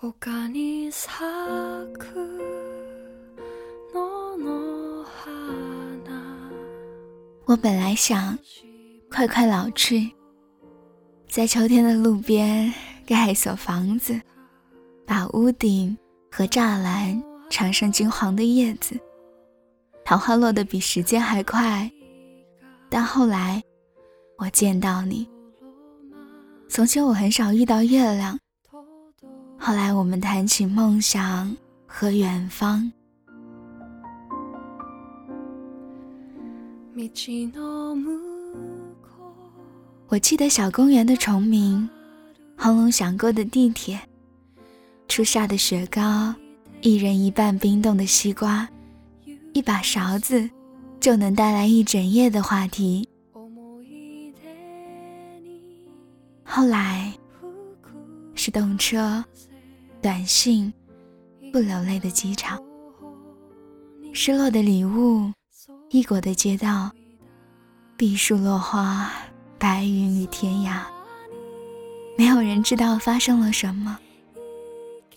我本来想快快老去，在秋天的路边盖一所房子，把屋顶和栅栏缠上金黄的叶子。桃花落得比时间还快，但后来我见到你。从前我很少遇到月亮。后来我们谈起梦想和远方。我记得小公园的虫鸣，轰隆响过的地铁，初夏的雪糕，一人一半冰冻的西瓜，一把勺子就能带来一整夜的话题。后来。是动车，短信，不流泪的机场，失落的礼物，异国的街道，碧树落花，白云与天涯。没有人知道发生了什么，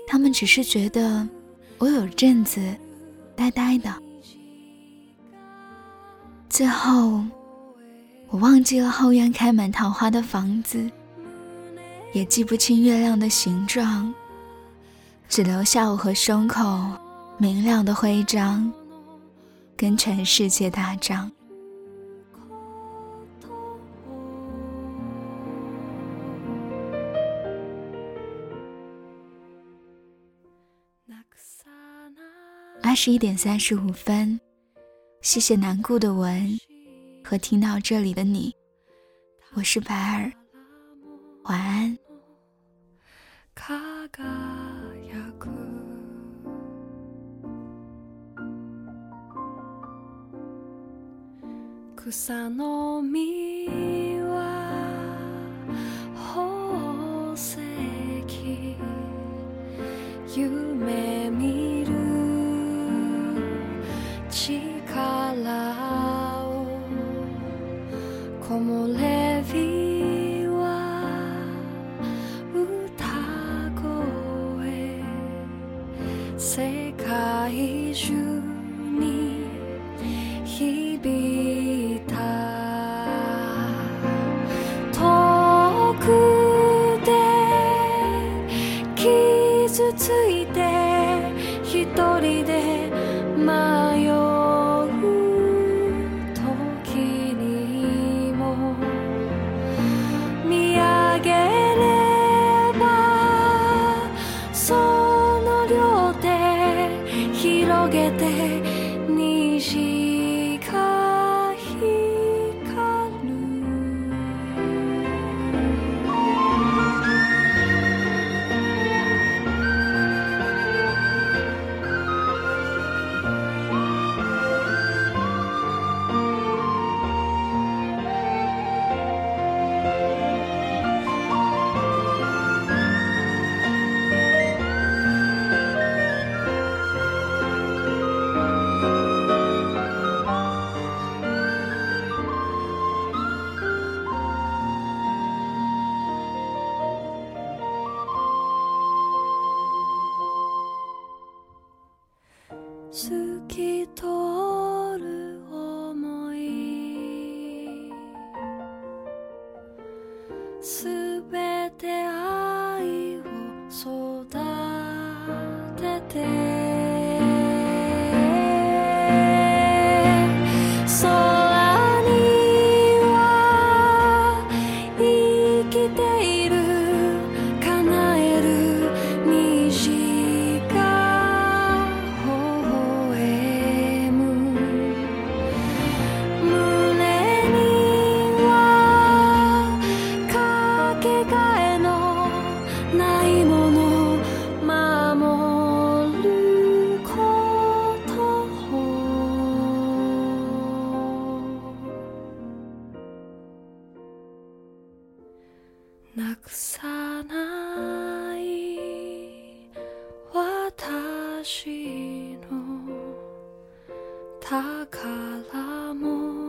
他们只是觉得我有阵子呆呆的。最后，我忘记了后院开满桃花的房子。也记不清月亮的形状，只留下我和胸口明亮的徽章，跟全世界打仗。二十一点三十五分，谢谢难顾的文，和听到这里的你，我是白儿。晚安。草の実は宝石夢見る力世界中に響いた遠くで傷ついて一人で get there. なくさない私の宝物